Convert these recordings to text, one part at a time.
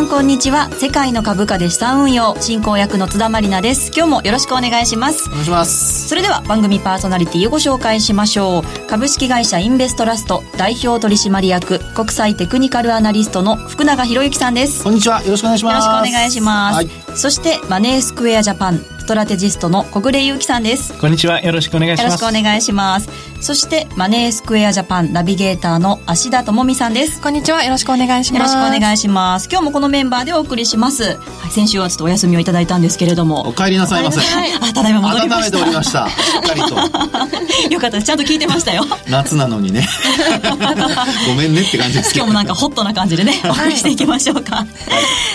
んこんにちは。世界の株価で資産運用進行役の津田まりなです。今日もよろしくお願いします。お願いします。それでは番組パーソナリティをご紹介しましょう。株式会社インベストラスト代表取締役国際テクニカルアナリストの福永博之さんです。こんにちは。よろしくお願いします。よろしくお願いします、はい、そしてマネースクエアジャパンストラテジストの小暮祐樹さんです。こんにちは。よろしくお願いします。よろしくお願いします。そしてマネースクエアジャパンナビゲーターの芦田智美さんです。こんにちは。よろしくお願いします。よろしくお願いします。今日もこのメンバーでお送りします、はい、先週はちょっとお休みをいただいたんですけれども。お帰りなさいませ、はい、あただいま戻りました。温めておりました。しっかりと。よかったです。ちゃんと聞いてましたよ。夏なのにね。ごめんねって感じです今日もなんかホットな感じでねお送りしていきましょうか、はい、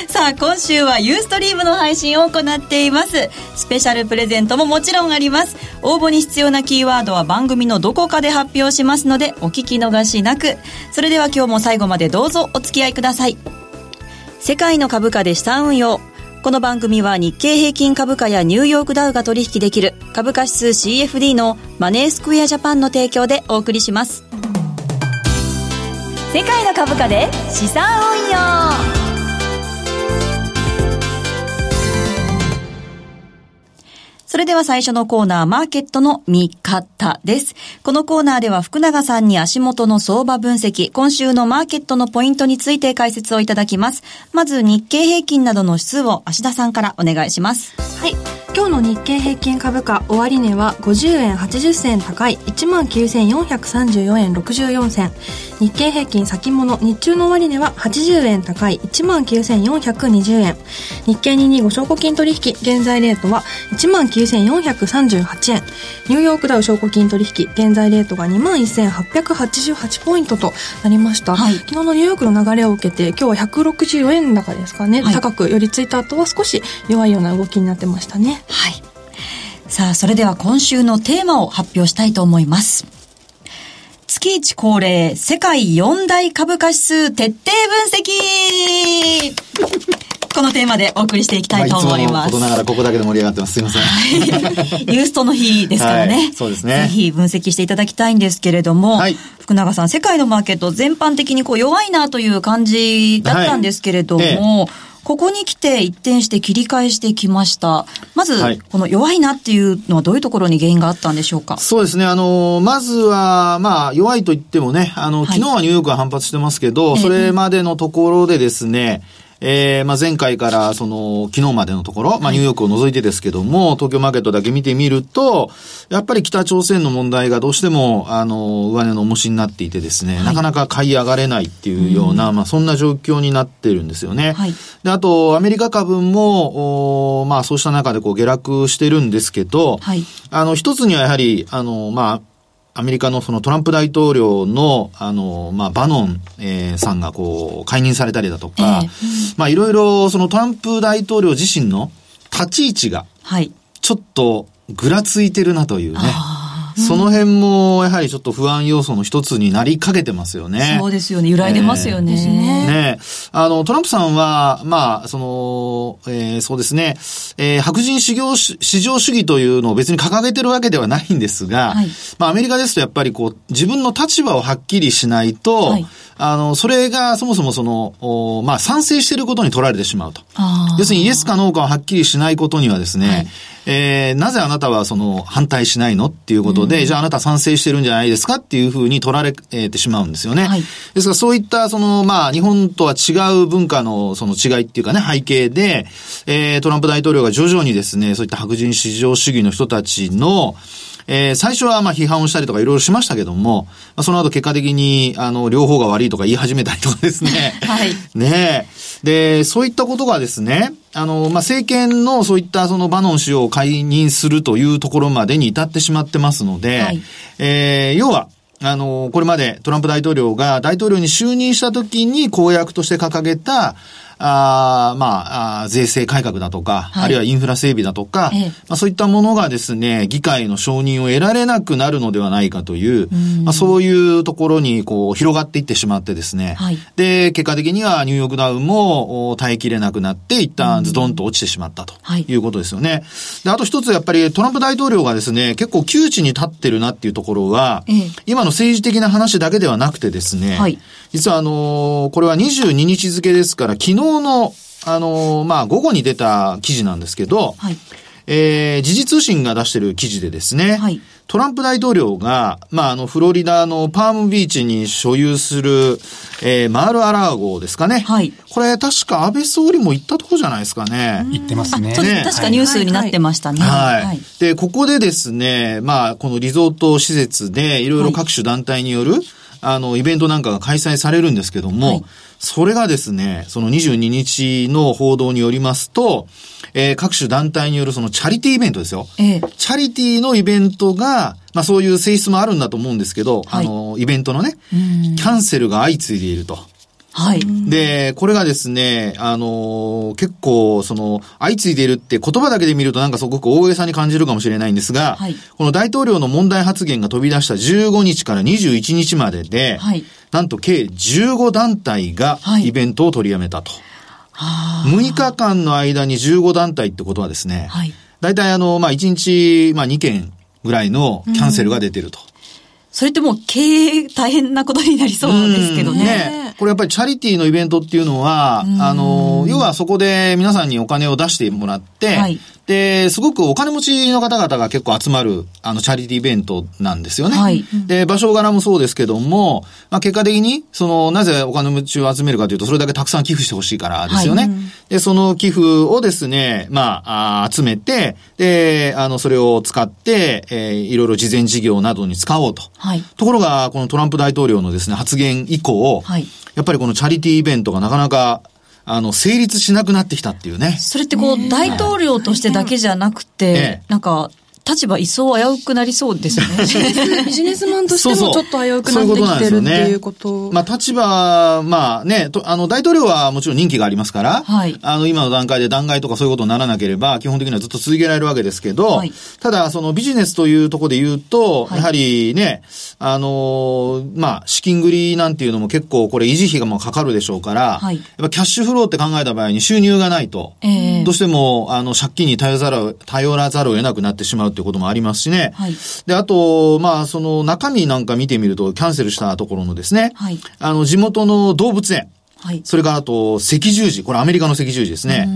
さあ今週はユーストリームの配信を行っています。スペシャルプレゼントももちろんあります。応募に必要なキーワードは番組のどこかで発表しますのでお聞き逃しなく。それでは今日も最後までどうぞお付き合いください。世界の株価で資産運用。この番組は日経平均株価やニューヨークダウが取引できる。株価指数 CFD のマネースクエアジャパンの提供でお送りします。世界の株価で資産運用。それでは最初のコーナー、マーケットの見方です。このコーナーでは福永さんに足元の相場分析、今週のマーケットのポイントについて解説をいただきます。まず日経平均などの指数を足田さんからお願いします。はい。今日の日経平均株価終値は50円80銭高い19,434円64銭。日経平均先物日中の終値は80円高い19,420円。日経225証拠金取引現在レートは19,438円。ニューヨークダウ証拠金取引現在レートが21,888ポイントとなりました、はい、昨日のニューヨークの流れを受けて今日は164円高ですかね、はい、高く寄り付いた後は少し弱いような動きになってましたねはい。さあ、それでは今週のテーマを発表したいと思います。月一恒例、世界四大株価指数徹底分析 このテーマでお送りしていきたいと思います。まあ、いつもながらここだけで盛り上がってます。すいません。はい。ユーストの日ですからね。はい、そうですね。ぜひ分析していただきたいんですけれども、はい、福永さん、世界のマーケット全般的にこう弱いなという感じだったんですけれども、はいええここに来て一転して切り返してきました。まず、この弱いなっていうのはどういうところに原因があったんでしょうか？そうですね。あの、まずは、まあ、弱いと言ってもね、あの、昨日はニューヨークが反発してますけど、はい、それまでのところでですね、えー、まあ、前回からその、昨日までのところ、まあ、ニューヨークを除いてですけども、東京マーケットだけ見てみると、やっぱり北朝鮮の問題がどうしても、あの、上値の重しになっていてですね、はい、なかなか買い上がれないっていうような、うん、まあ、そんな状況になってるんですよね。はい、で、あと、アメリカ株も、おまあ、そうした中でこう、下落してるんですけど、はい、あの、一つにはやはり、あの、まあ、アメリカのそのトランプ大統領の、あの、まあ、バノン、えー、さんがこう、解任されたりだとか、えー、まあ、いろいろ、そのトランプ大統領自身の立ち位置が、はい。ちょっと、ぐらついてるなというね。その辺も、やはりちょっと不安要素の一つになりかけてますよね。そうですよね。揺らいでますよね。えー、ね。あの、トランプさんは、まあ、その、えー、そうですね、えー、白人市場市場主義というのを別に掲げてるわけではないんですが、はい、まあ、アメリカですとやっぱりこう、自分の立場をはっきりしないと、はいあの、それがそもそもその、おまあ、賛成していることに取られてしまうと。要するにイエスかノーかをはっきりしないことにはですね、はい、えー、なぜあなたはその反対しないのっていうことで、うん、じゃああなた賛成してるんじゃないですかっていうふうに取られてしまうんですよね。はい、ですからそういったその、まあ、日本とは違う文化のその違いっていうかね、背景で、えー、トランプ大統領が徐々にですね、そういった白人至上主義の人たちの、えー、最初はまあ批判をしたりとかいろいろしましたけども、まあ、その後結果的に、あの、両方が悪いとか言い始めたりとかですね。はい。ねで、そういったことがですね、あの、まあ、政権のそういったそのバノン氏を解任するというところまでに至ってしまってますので、はい、えー、要は、あの、これまでトランプ大統領が大統領に就任した時に公約として掲げた、あまあ税制改革だとか、はい、あるいはインフラ整備だとか、ええ、まあ、そういったものがですね、議会の承認を得られなくなるのではないかという、うまあ、そういうところにこう広がっていってしまってですね、はい、で、結果的にはニューヨークダウンも耐えきれなくなって、一旦ズドンと落ちてしまったとい。うことですよね。で、あと一つやっぱりトランプ大統領がですね、結構窮地に立ってるなっていうところは、え、今の政治的な話だけではなくてですね、はい、実はあのこれは22日付ですから、昨日の、あの、まあ、午後に出た記事なんですけど、はい、えー、時事通信が出してる記事でですね、はい、トランプ大統領が、まあ、あの、フロリダのパームビーチに所有する、えー、マール・アラー号ですかね。はい。これ、確か安倍総理も行ったとこじゃないですかね。行ってますね。ね確かニュースになってましたね。はい。はい、で、ここでですね、まあ、このリゾート施設で、いろいろ各種団体による、はい、あの、イベントなんかが開催されるんですけども、はいそれがですね、その22日の報道によりますと、えー、各種団体によるそのチャリティーイベントですよ。ええ、チャリティーのイベントが、まあそういう性質もあるんだと思うんですけど、はい、あの、イベントのね、キャンセルが相次いでいると。はい。で、これがですね、あのー、結構、その、相次いでいるって言葉だけで見るとなんかすごく大げさに感じるかもしれないんですが、はい、この大統領の問題発言が飛び出した15日から21日までで、はい、なんと計15団体がイベントを取りやめたと。はい、6日間の間に15団体ってことはですね、はい、大体あの、まあ、1日、まあ、2件ぐらいのキャンセルが出てると。それってもう経営大変なことになりそうですけどね。ね。これやっぱりチャリティーのイベントっていうのは、あの、要はそこで皆さんにお金を出してもらって、はい、で、すごくお金持ちの方々が結構集まる、あの、チャリティーイベントなんですよね。はい。で、場所柄もそうですけども、まあ、結果的に、その、なぜお金持ちを集めるかというと、それだけたくさん寄付してほしいからですよね。はい、で、その寄付をですね、まあ、あ集めて、で、あの、それを使って、えー、いろいろ事前事業などに使おうと。はい。ところが、このトランプ大統領のですね、発言以降、はい。やっぱりこのチャリティーイベントがなかなかあの、成立しなくなってきたっていうね。それってこう、大統領としてだけじゃなくて、なんか、立場一層危うくなりそうですね。ビジネスマンとしてもちょっと危うくなってきてるっていうこと。まあ立場、まあね、とあの大統領はもちろん任期がありますから、はい、あの今の段階で弾劾とかそういうことにならなければ、基本的にはずっと続けられるわけですけど、はい、ただそのビジネスというところで言うと、はい、やはりね、あのまあ資金繰りなんていうのも結構これ維持費がもうかかるでしょうから、はい、やっぱキャッシュフローって考えた場合に収入がないと、えー、どうしてもあの借金に頼ざる、頼らざるを得なくなってしまうっていうこともありますしね。はい。で、あと、まあ、その中身なんか見てみると、キャンセルしたところのですね。はい。あの、地元の動物園。はい。それからあと、赤十字。これアメリカの赤十字ですね。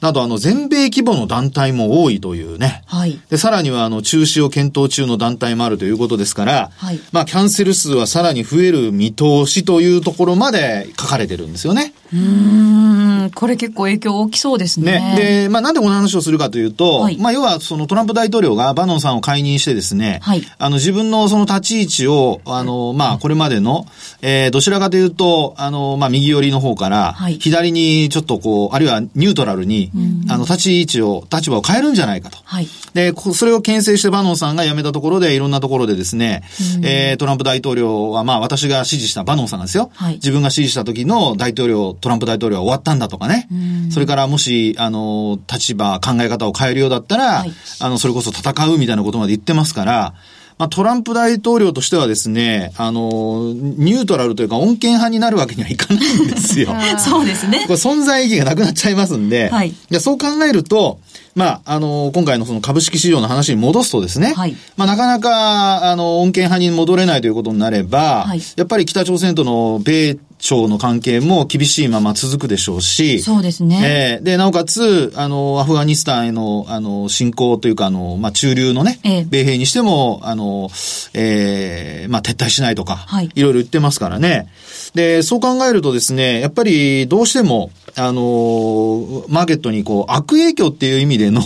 など、あの、全米規模の団体も多いというね。はい。で、さらには、あの、中止を検討中の団体もあるということですから、はい。まあ、キャンセル数はさらに増える見通しというところまで書かれてるんですよね。うん、これ結構影響大きそうですね。ね。で、まあ、なんでこの話をするかというと、はい、まあ、要は、そのトランプ大統領がバノンさんを解任してですね、はい。あの、自分のその立ち位置を、あの、まあ、これまでの、えー、どちらかというと、あの、まあ、右寄りの方から、はい、左にちょっとこう、あるいはニュートラルに、あの、立ち位置を、立場を変えるんじゃないかと。はい。で、それを牽制してバノンさんが辞めたところで、いろんなところでですね、えー、トランプ大統領は、まあ、私が支持したバノンさんがですよ。はい。自分が支持した時の大統領、トランプ大統領は終わったんだとかね。それからもし、あの、立場、考え方を変えるようだったら、はい、あの、それこそ戦うみたいなことまで言ってますから、まあ、トランプ大統領としてはですね、あの、ニュートラルというか穏健派になるわけにはいかないんですよ。そうですね。これ存在意義がなくなっちゃいますんで、はい、そう考えると、まあ、あの、今回のその株式市場の話に戻すとですね、はい、まあ、なかなか、あの、穏健派に戻れないということになれば、はい、やっぱり北朝鮮との米朝の関係も厳しいまま続くでしょうし、そうですね。えー、で、なおかつ、あの、アフガニスタンへの、あの、侵攻というか、あの、まあ、中流のね、え米兵にしても、あの、えー、まあ、撤退しないとか、はい、いろいろ言ってますからね。で、そう考えるとですね、やっぱりどうしても、あの、マーケットにこう、悪影響っていう意味での、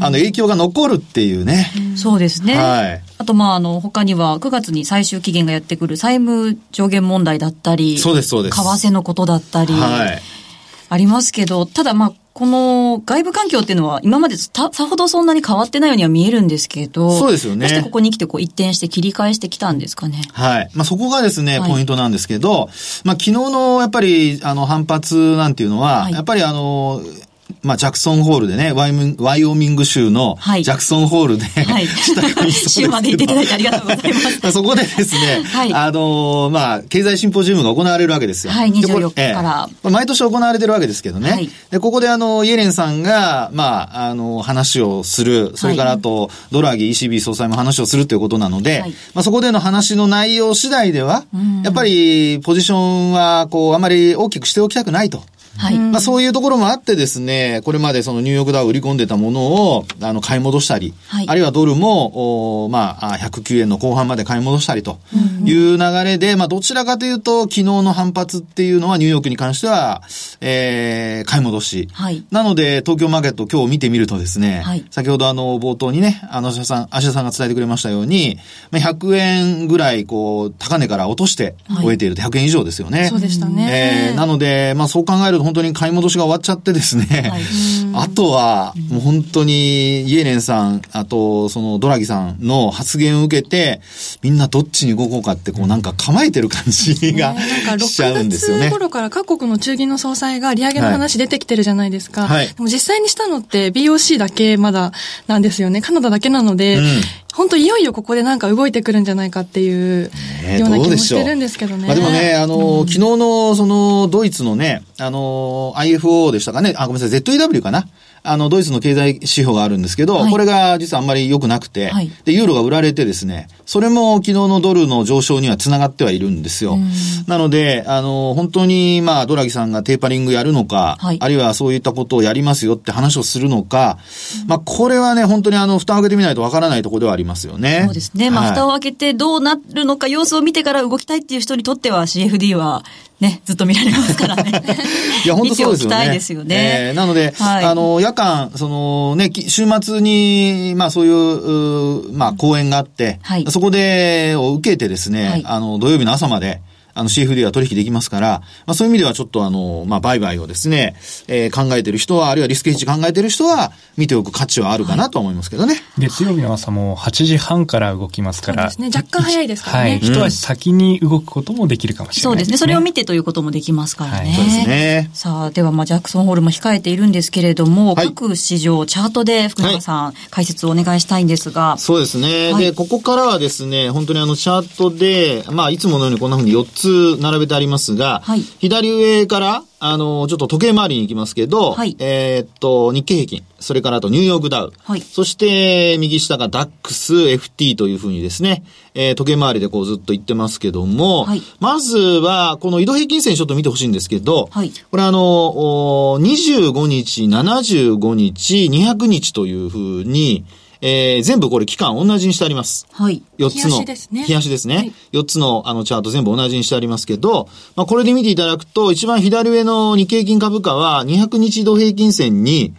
あの、影響が残るっていうね。そうですね。はい。あと、まあ、あの、他には9月に最終期限がやってくる債務上限問題だったり、そうです、そうです。為替のことだったり、はい。ありますけど、ただまあ、この外部環境っていうのは今までさほどそんなに変わってないようには見えるんですけど、そうですよね。どうしてここに来てこう一転して切り返してきたんですかね。はい。まあそこがですね、ポイントなんですけど、まあ昨日のやっぱりあの反発なんていうのは、はい、やっぱりあの、まあ、ジャクソンホールでね、ワイワイオミング州のジャクソンホールで、はい、州 まで行っていただいてありがとうございます。そこでですね、はい、あの、まあ、経済シンポジウムが行われるわけですよ。はい、24日から。えー、毎年行われてるわけですけどね。はい、で、ここであの、イエレンさんが、まあ、あの、話をする、それからあと、ドラギ ECB 総裁も話をするということなので、はい、まあ、そこでの話の内容次第では、やっぱり、ポジションは、こう、あまり大きくしておきたくないと。はい。まあそういうところもあってですね、これまでそのニューヨークダウ売り込んでたものを、あの、買い戻したり、はい、あるいはドルも、おまあ、109円の後半まで買い戻したりという流れで、まあどちらかというと、昨日の反発っていうのはニューヨークに関しては、えー、買い戻し。はい。なので、東京マーケット今日見てみるとですね、はい、先ほどあの、冒頭にね、あの、芦田さん、芦田さんが伝えてくれましたように、まあ、100円ぐらい、こう、高値から落として終えていると、100円以上ですよね。そうでしたね。えー、なので、まあそう考えると本当に買い戻しが終わっちゃってですね、はい、あとは、もう本当に、イエレンさん、あと、そのドラギさんの発言を受けて、みんなどっちに動こうかって、こうなんか構えてる感じが、しちゃうんですよね。6月頃から各国の中銀の総裁が利上げの話出てきてるじゃないですか。はい。でも実際にしたのって BOC だけまだなんですよね。カナダだけなので、うん本当いよいよここでなんか動いてくるんじゃないかっていうような気もしてるんですけどね。まあでもね、あの、うん、昨日のそのドイツのね、あの、IFO でしたかね、あ、ごめんなさい、ZEW かな。あの、ドイツの経済指標があるんですけど、はい、これが実はあんまり良くなくて、はい、で、ユーロが売られてですね、それも昨日のドルの上昇には繋がってはいるんですよ。なので、あの、本当に、まあ、ドラギさんがテーパリングやるのか、はい、あるいはそういったことをやりますよって話をするのか、まあ、これはね、本当にあの、蓋を開けてみないとわからないところではありますよね。そうですね。まあ、蓋を開けてどうなるのか、様子を見てから動きたいっていう人にとっては CFD はね、ずっと見られますからね。いや、本当そうですよね。ですよね。えー、なので、はい、あの、夜間、そのね、週末に、まあそういう、うまあ講演があって、はい、そこで、を受けてですね、はい、あの、土曜日の朝まで、あの CFD は取引できますから、まあそういう意味ではちょっとあの、まあ売買をですね、えー、考えてる人は、あるいはリスクヘッジ考えてる人は、見ておく価値はあるかなと思いますけどね。はい、月曜日の朝も8時半から動きますから。そうですね。若干早いですからね。はい。一足先に動くこともできるかもしれない、ね、そうですね。それを見てということもできますからね。はい、そうですね。さあ、ではまあジャクソンホールも控えているんですけれども、はい、各市場、チャートで福永さん、解説をお願いしたいんですが。そうですね。で、ここからはですね、本当にあのチャートで、まあいつものようにこんなふうに4つ並べてありりますが、はい、左上から、あの、ちょっと時計回りに行きますけど、はい、えー、っと、日経平均、それからあとニューヨークダウ、はい、そして右下がダックス、FT というふうにですね、えー、時計回りでこうずっと言ってますけども、はい、まずは、この移動平均線ちょっと見てほしいんですけど、はい、これあの、25日、75日、200日というふうに、えー、全部これ期間同じにしてあります。はい。4つの。日足ですね。日足ですね。はい、4つのあのチャート全部同じにしてありますけど、まあこれで見ていただくと、一番左上の日経平均株価は200日移動平均線に、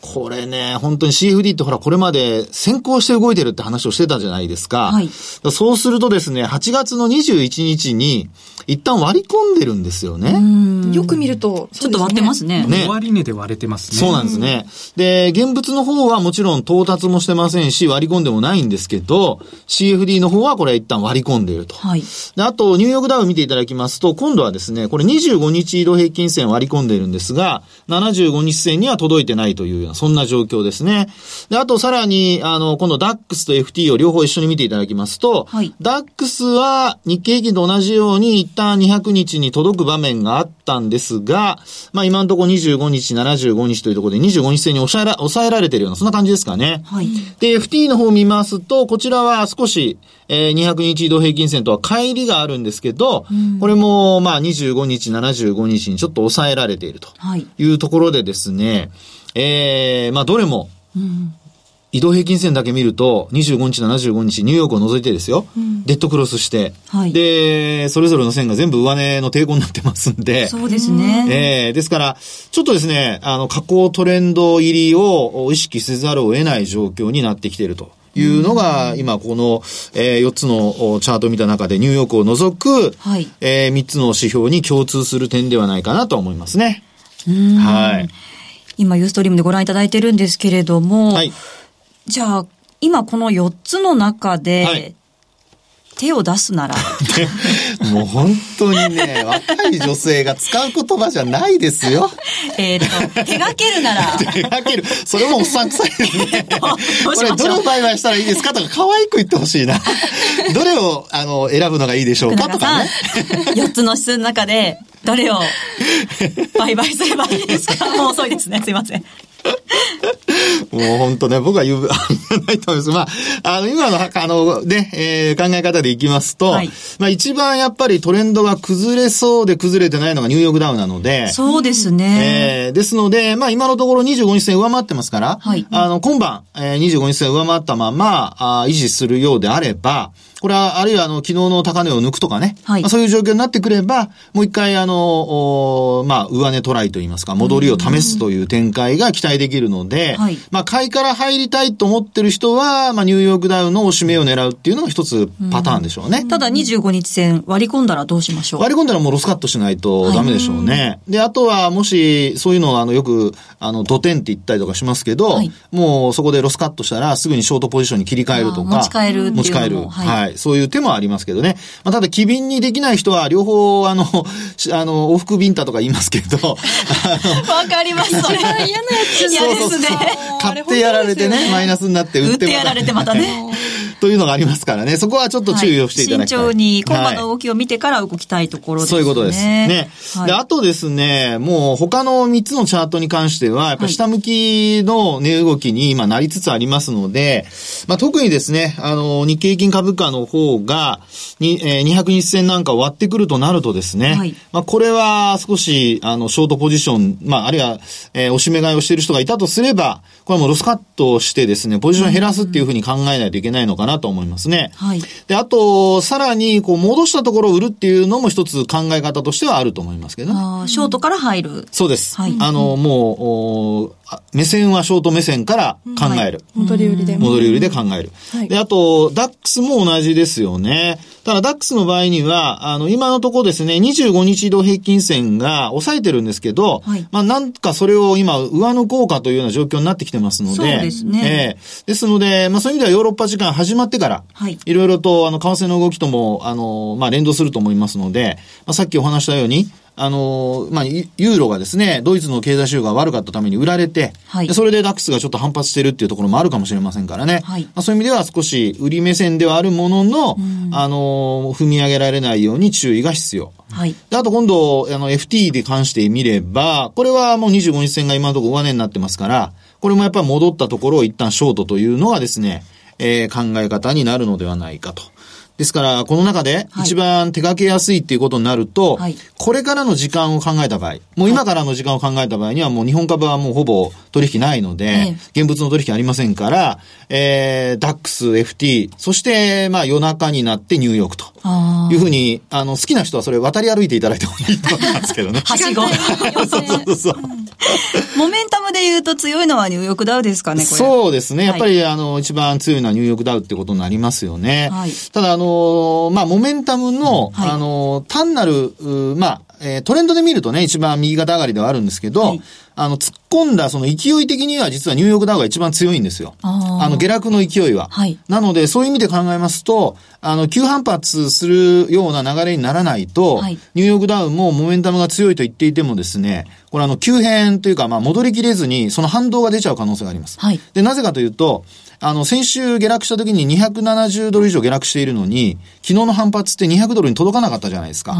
これね、本当に CFD ってほら、これまで先行して動いてるって話をしてたじゃないですか。はい。そうするとですね、8月の21日に、一旦割り込んでるんですよね。よく見ると、ちょっと割ってますね。ね。終値で割れてますね。そうなんですね。で、現物の方はもちろん到達もしてませんし、割り込んでもないんですけど、CFD の方はこれ一旦割り込んでいると。はい。で、あと、ニューヨークダウ見ていただきますと、今度はですね、これ25日移動平均線割り込んでいるんですが、75日線には届いてないというような、そんな状況ですね。で、あとさらに、あの、今度 DAX と FT を両方一緒に見ていただきますと、はい、DAX は日経平均と同じように一旦200日に届く場面があったんですが、まあ今のところ25日、75日というところで25日線に抑えら抑えられているような、そんな感じですかね。はい、で、FT の方を見ますと、こちらは少し、えー、200日移動平均線とは乖離があるんですけど、うん、これもまあ25日、75日にちょっと抑えられているとい。うところでですね、えー、まあどれも、移動平均線だけ見ると、25日、75日、ニューヨークを除いてですよ、うん、デッドクロスして、はい、で、それぞれの線が全部上値の抵抗になってますんで、そうですね。えー、ですから、ちょっとですね、あの、下降トレンド入りを意識せざるを得ない状況になってきていると。いうのが、今この、えー、4つのチャートを見た中でニューヨークを除く、はい、えー、3つの指標に共通する点ではないかなと思いますね。はい。今、ユーストリームでご覧いただいてるんですけれども、はい、じゃあ、今この4つの中で、はい、手を出すなら。もう本当にね、若い女性が使う言葉じゃないですよ。えっと、手がけるなら。手がける。それもおっさん臭いですね。これ、どれを売買したらいいですか？とか、可愛く言ってほしいな。どれを、あの、選ぶのがいいでしょうか？とかね。4つの質の中で、どれを売買すればいいですか？もう遅いですね。すいません。もう本当ね、僕は言う、ないと思います。まあ、あの、今の、あの、ね、えー、考え方でいきますと、はい、まあ一番やっぱりトレンドが崩れそうで崩れてないのがニューヨークダウなので、そうですね。えー、ですので、まあ今のところ25日線上回ってますから、はい、あの、今晩、えー、25日線上回ったまま、あ維持するようであれば、これは、あるいは、あの、昨日の高値を抜くとかね。はい。まあ、そういう状況になってくれば、もう一回、あの、まあ、上値トライといいますか、戻りを試すという展開が期待できるので、はい。まあ、買いから入りたいと思ってる人は、まあ、ニューヨークダウのおしめを狙うっていうのが一つパターンでしょうね。ただ、25日線割り込んだらどうしましょう？割り込んだらもうロスカットしないとダメでしょうね。はい、で、あとは、もし、そういうのを、あの、よく、あの、土点って言ったりとかしますけど、はい、もうそこでロスカットしたら、すぐにショートポジションに切り替えるとか。持ち帰る持ち帰る。はい、はい。そういう手もありりますけどね。まあ、ただ、機敏にできない人は、両方、あの、あの、往復ビンタとか言いますけど。わかります。それは嫌なやつ嫌ですね。買ってやられてね、マイナスになって売ってやられてまたね。というのがありますからね。そこはちょっと注意をしていただきたい。はい、慎重に、今晩の動きを見てから動きたいところですね。そういうことです。ね。はい、で、あとですね、もう他の3つのチャートに関しては、やっぱ下向きの値動きに今なりつつありますので、まあ、特にですね、あの、日経平均株価の方が、に、えー、200日線なんか割ってくるとなるとですね、はい、まあ、これは少し、あの、ショートポジション、まあ、あるいは、えー、おしめ買いをしている人がいたとすれば、これはもうロスカットしてですね、ポジション減らすっていうふうに考えないといけないのかなと思いますね。はい。で、あと、さらに、こう、戻したところを売るっていうのも一つ考え方としてはあると思いますけどね。あショートから入る。そうです。はい。あの、もう、目線はショート目線から考える。うんはい、戻り売りで。戻り売りで考える。はい、で、あと、ダックスも同じですよね。ただ、ダックスの場合には、あの、今のところですね、25日移動平均線が抑えてるんですけど、はい、まあ、なんかそれを今、上抜こうかというような状況になってきてますので、そうですね。えー、ですので、まあ、そういう意味ではヨーロッパ時間始まってから、はい。いろいろと、あの、為替の動きとも、あの、まあ、連動すると思いますので、まあ、さっきお話したように、あの、まあ、ユーロがですね、ドイツの経済指標が悪かったために売られて、はい、それでダックスがちょっと反発してるっていうところもあるかもしれませんからね。はい、まあ、そういう意味では少し売り目線ではあるものの、あの、踏み上げられないように注意が必要。はい。で、あと今度、あの、FT で関して見れば、これはもう25日線が今のところ上値になってますから、これもやっぱり戻ったところを一旦ショートというのがですね、えー、考え方になるのではないかと。ですから、この中で一番手掛けやすいっていうことになると、はい、これからの時間を考えた場合、もう今からの時間を考えた場合には、もう日本株はもうほぼ取引ないので、はい、現物の取引ありませんから、えー、DAX、FT、そして、まあ夜中になってニューヨークと。いうふうに、あの、好きな人はそれ渡り歩いていただいてもいいと思いますけどね。はしご。そうそうそう。モメンタムで言うと強いのはニューヨークダウですかね、そうですね。やっぱり、あの、一番強いのはニューヨークダウってことになりますよね。はい、ただ、あの、まあ、モメンタムの、はい、あの、単なる、まあ、えー、トレンドで見るとね、一番右肩上がりではあるんですけど、はい、あの、突っ込んだその勢い的には実はニューヨークダウが一番強いんですよ。あの、下落の勢いは。はい、なので、そういう意味で考えますと、あの、急反発するような流れにならないと、はい、ニューヨークダウもモメンタムが強いと言っていてもですね、これあの、急変というか、まあ、戻りきれずに、その反動が出ちゃう可能性があります。はい、で、なぜかというと、あの、先週下落した時に270ドル以上下落しているのに、昨日の反発って200ドルに届かなかったじゃないですか。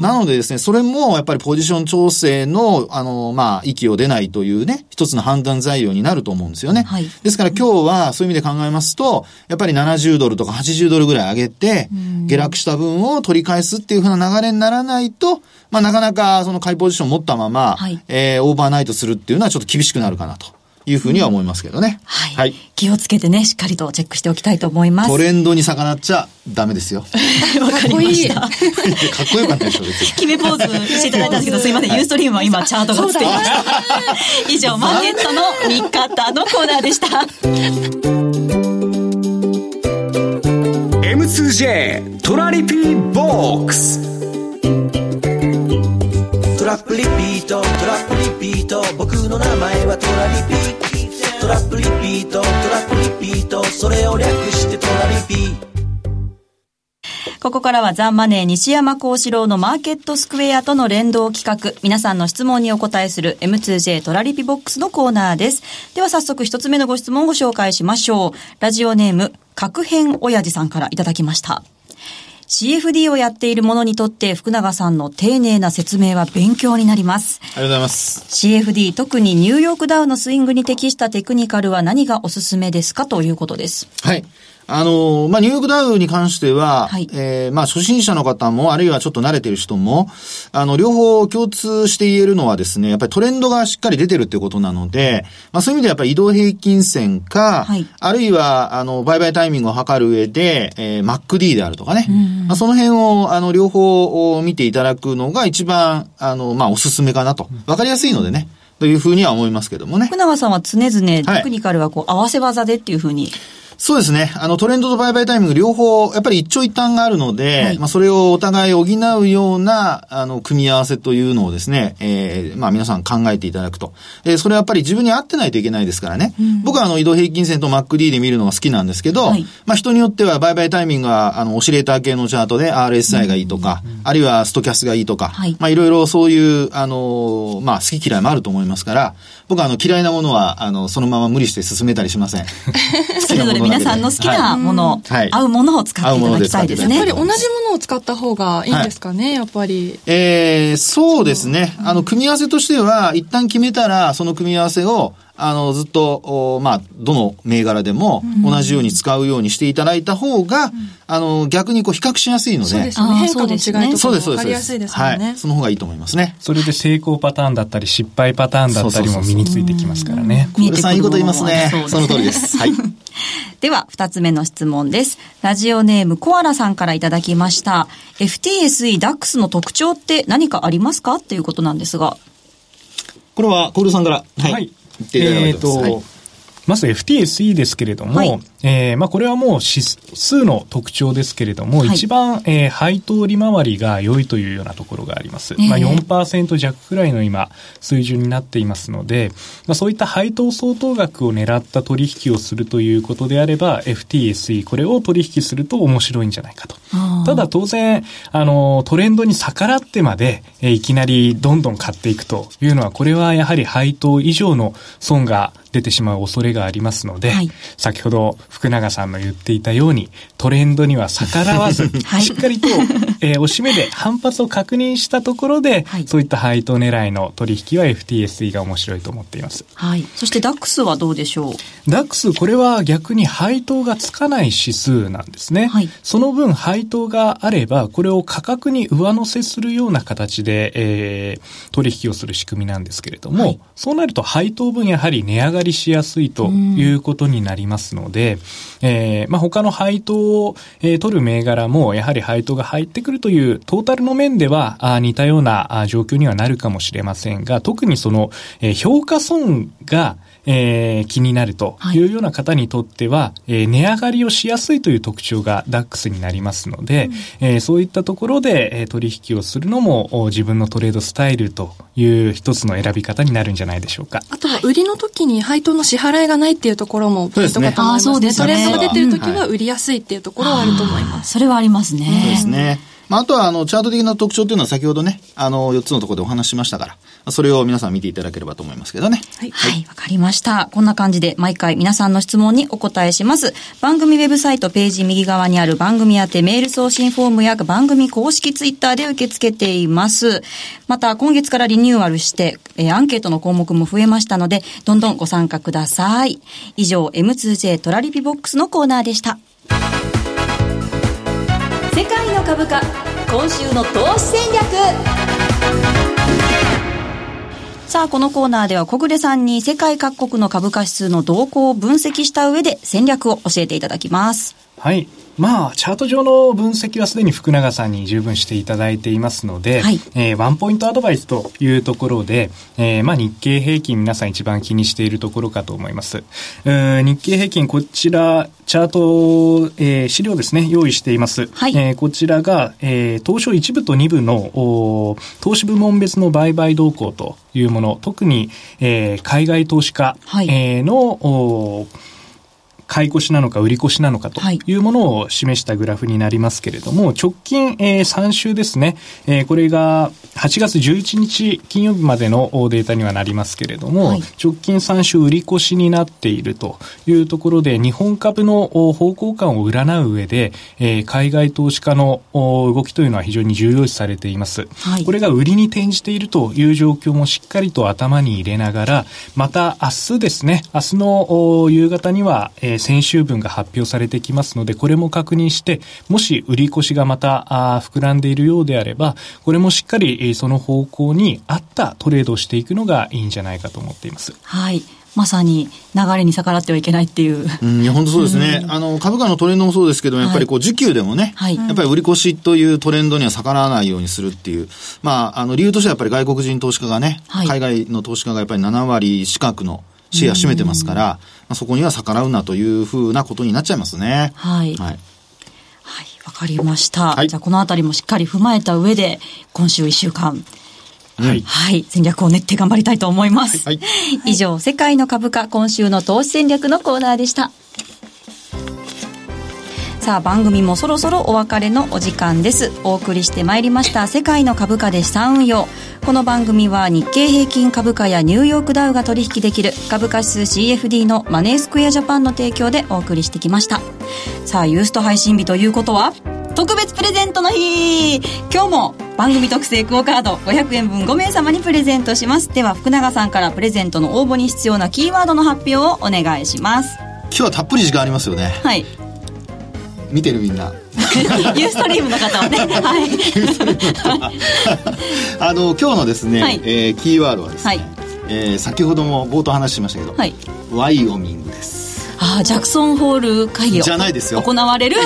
なのでですね、それもやっぱりポジション調整の、あの、まあ、息を出ないというね、一つの判断材料になると思うんですよね。はい、ですから今日はそういう意味で考えますと、やっぱり70ドルとか80ドルぐらい上げて、下落した分を取り返すっていうふうな流れにならないと、まあ、なかなかその買いポジションを持ったまま、はい、えー、オーバーナイトするっていうのはちょっと厳しくなるかなと。いうふうには思いますけどね。はい。はい、気をつけてね、しっかりとチェックしておきたいと思います。トレンドに逆らっちゃダメですよ。わかりました。かっこよかったでしょ、別に。決めポーズしていただいたんですけど、すいません、ユーストリームは今チャートが映っていました。以上、マーケットの見方のコーナーでした。M2J トラリピーボックストラップリピートトラップリピート僕の名前はトラリピトラップリピートトラップリピートそれを略してトラリピここからはザ・マネー西山幸四郎のマーケットスクエアとの連動企画、皆さんの質問にお答えする M2J トラリピボックスのコーナーです。では早速一つ目のご質問をご紹介しましょう。ラジオネーム、確変親父さんからいただきました。CFD をやっている者にとって福永さんの丁寧な説明は勉強になります。ありがとうございます。CFD、特にニューヨークダウのスイングに適したテクニカルは何がおすすめですかということです。はい。あの、まあ、ニューヨークダウに関しては、はいえーまあ、初心者の方も、あるいはちょっと慣れてる人も、あの、両方共通して言えるのはですね、やっぱりトレンドがしっかり出てるっていうことなので、まあ、そういう意味ではやっぱり移動平均線か、はいあるいは、あの、売買タイミングを測る上で、えー、MacD であるとかね、まあ、その辺を、あの、両方を見ていただくのが一番、あの、まあ、おすすめかなと。わかりやすいのでね、というふうには思いますけどもね。福永さんは常々はいテクニカルはこう合わせ技でっていうふうに。そうですね。あの、トレンドと売買タイミング両方、やっぱり一長一短があるので、はいまあ、それをお互い補うような、あの、組み合わせというのをですね、えーまあ、皆さん考えていただくと。えーそれはやっぱり自分に合ってないといけないですからね。僕はあの、移動平均線と MacD で見るのが好きなんですけど、はいまあ、人によっては売買タイミングが、あの、オシレーター系のチャートで RSI がいいとか、あるいはストキャスがいいとか、はいまあ、いろいろそういう、あの、まあ、好き嫌いもあると思いますから、僕はあの、嫌いなものは、あの、そのまま無理して進めたりしません。それぞれ皆さんの好きなもの、はい合うものを使っていただきたいですねやっぱり。同じものを使った方がいいんですかね、やっぱり。えー、そうですね。あの、組み合わせとしては、一旦決めたら、その組み合わせを、あの、ずっと、おまあ、どの銘柄でも同じように使うようにしていただいた方が、あの、逆にこう、比較しやすいので。そうですよね。変化の違いそうですねとか。分かりやすいですもんね。はい。その方がいいと思いますね。それで成功パターンだったり失敗パターンだったりも身についてきますからね。小さんいいこと言いますねその通りです。はい。では、二つ目の質問です。ラジオネームコアラさんからいただきました。FTSE DAX の特徴って何かありますか？っていうことなんですが。これは、コールさんから、はい。言っていえっ、いてます。と、はいまず FTSE ですけれども、はいえーまあこれはもう指数の特徴ですけれども、はい一番、えー配当利回りが良いというようなところがあります。ええまあ4%弱くらいの今、水準になっていますので、まあそういった配当相当額を狙った取引をするということであれば、FTSE、これを取引すると面白いんじゃないかと。ただ当然、あの、トレンドに逆らってまで、えーいきなりどんどん買っていくというのは、これはやはり配当以上の損が出てしまう恐れがありますので、はい先ほど福永さんの言っていたように、トレンドには逆らわず、はいしっかりと、えーおしめで反発を確認したところで、はいそういった配当狙いの取引は FTSE が面白いと思っています。はい。そして DAX はどうでしょう？ダックス、これは逆に配当がつかない指数なんですね。はいその分配当があれば、これを価格に上乗せするような形で、えー取引をする仕組みなんですけれども、はいそうなると配当分やはり値上がりしやすいということになりますので、えーまあ、他の配当を、えー取る銘柄もやはり配当が入ってくるというトータルの面ではあ似たような状況にはなるかもしれませんが、特にその、えー評価損がえー気になるというような方にとっては、えー値上がりをしやすいという特徴が DAX になりますので、えーそういったところで、えー取引をするのもお自分のトレードスタイルという一つの選び方になるんじゃないでしょうか。あとは売りの時に配当の支払いがないっていうところもポイントかと思いますね。そうですねあーそうですねトレンドが出てる時は売りやすいっていうところはあると思います。それはありますね。そうですね。まあ、あとは、あの、チャート的な特徴っていうのは先ほどね、あの、4つのところでお話ししましたから、それを皆さん見ていただければと思いますけどね。はい。はい、わかりました。こんな感じで毎回皆さんの質問にお答えします。番組ウェブサイトページ右側にある番組宛てメール送信フォームや番組公式ツイッターで受け付けています。また今月からリニューアルして、えーアンケートの項目も増えましたので、どんどんご参加ください。以上、M2J トラリピボックスのコーナーでした。世界の株価、今週の投資戦略。さあ、このコーナーでは小暮さんに世界各国の株価指数の動向を分析した上で戦略を教えていただきます。はい。まあ、チャート上の分析はすでに福永さんに十分していただいていますので、はいえーワンポイントアドバイスというところで、えーまあ日経平均皆さん一番気にしているところかと思います。うー日経平均こちら、チャート、えー資料ですね、用意しています。はいえーこちらが、えー東証1部と2部の投資部門別の売買動向というもの、特に、えー海外投資家、はいえーの、買い越しなのか売り越しなのかとい。うものを示したグラフになりますけれども、直近、えー、3週ですね、えー、これが8月11日金曜日までのデータにはなりますけれども、はい、直近3週売り越しになっているというところで、日本株の方向感を占う上で、えー、海外投資家の動きというのは非常に重要視されています。はい、これが売りに転じているという状況もしっかりと頭に入れながら、また明日ですね、明日の夕方には、えー、先週分が発表されてきますので、これも確認して、もし売り越しがまたあ膨らんでいるようであれば、これもしっかり、えー、その方向に合ったトレードをしていくのがいいんじゃないかと思っています。はい。まさに流れに逆らってはいけないっていう。うん、いや、本当そうですね。うん、あの、株価のトレンドもそうですけど、やっぱりこう、需給でもね、はい、やっぱり売り越しというトレンドには逆らわないようにするっていう。まあ、あの、理由としてはやっぱり外国人投資家がね、はい、海外の投資家がやっぱり7割近くのシェア占めてますから、まあ、そこには逆らうなというふうなことになっちゃいますね。はい。はい。はい、わかりました。はい、じゃあ、このあたりもしっかり踏まえた上で、今週1週間、はい、はい。戦略を練って頑張りたいと思います。はい。以上、世界の株価、今週の投資戦略のコーナーでした。さあ番組もそろそろお別れのお時間です。お送りしてまいりました世界の株価で資産運用この番組は日経平均株価やニューヨークダウが取引できる株価指数 CFD のマネースクエアジャパンの提供でお送りしてきました。さあユースト配信日ということは特別プレゼントの日。今日も番組特製クオカード500円分5名様にプレゼントします。では福永さんからプレゼントの応募に必要なキーワードの発表をお願いします。今日はたっぷり時間ありますよね。はい見てるみんな。ユーストリームの方はね。はい。あの今日のですね、はい、えー、キーワードはですね、はい、えー、先ほども冒頭話しましたけど、はい、ワイオミングですあジャクソンホール会議じゃないですよ。行われる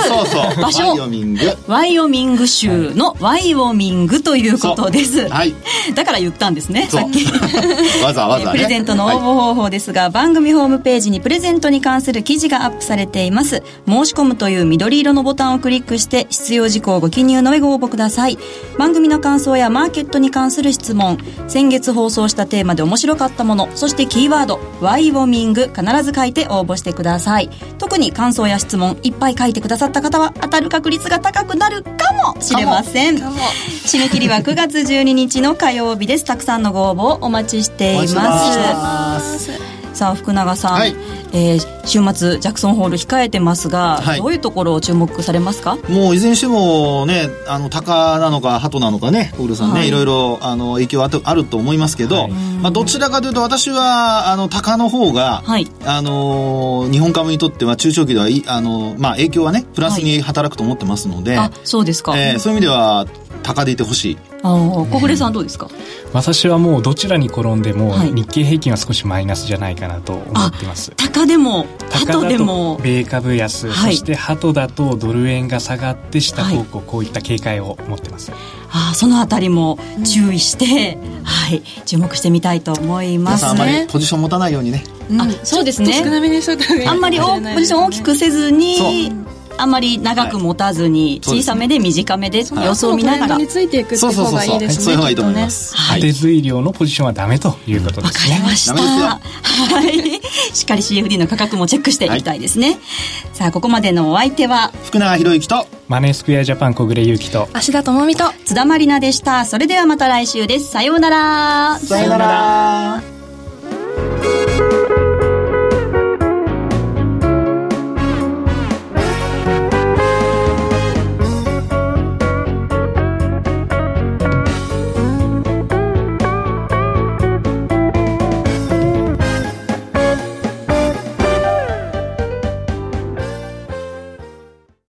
場所。ワイオミング。ワイオミング州のワイオミングということです、はい、だから言ったんですねさっき。わざわざ、ね、プレゼントの応募方法ですが、はい、番組ホームページにプレゼントに関する記事がアップされています。申し込むという緑色のボタンをクリックして必要事項をご記入の上ご応募ください。番組の感想やマーケットに関する質問。先月放送したテーマで面白かったものそしてキーワードワイオミング必ず書いて応募してください特に感想や質問いっぱい書いてくださった方は当たる確率が高くなるかもしれません。締め切りは 9月12日の火曜日です。たくさんのご応募をお待ちしていますさあ福永さん、はい、えー、週末ジャクソンホール控えてますが、はい、どういうところを注目されますか？もういずれにしてもねあの鷹なのか鳩なのかね小黒さんね、はい、いろいろあの影響ああると思いますけど、はい、まあ、どちらかというと私はあの鷹の方が、はい、あの日本株にとっては中長期ではいあの、まあ、影響はねプラスに働くと思ってますので、あそうですか、えー、そういう意味では鷹でいてほしいあ小暮さんどうですか？私はもうどちらに転んでも日経平均は少しマイナスじゃないかなと思ってます、高でも鳩でも。米株安、はい、そして鳩だとドル円が下がって下方向、はい、こういった警戒を持ってます。あそのあたりも注意して、うん、はい。注目してみたいと思います、ね、あんまりポジション持たないようにね、うん、あそうですね。少なめにしといあんまりポジション大きくせずにあんまり長く持たずに、小さめで短めで様子を見ながら、についていくって方がいいですねそういう方がいいと思います、はい、当て随量のポジションはダメとい。うことですねわかりました。はい。しっかり CFD の価格もチェックしていきたいですね、さあここまでのお相手は福永博之とマネースクエアジャパン小暮優樹と芦田智美と津田まりなでした。それではまた来週です。さようなら。さようなら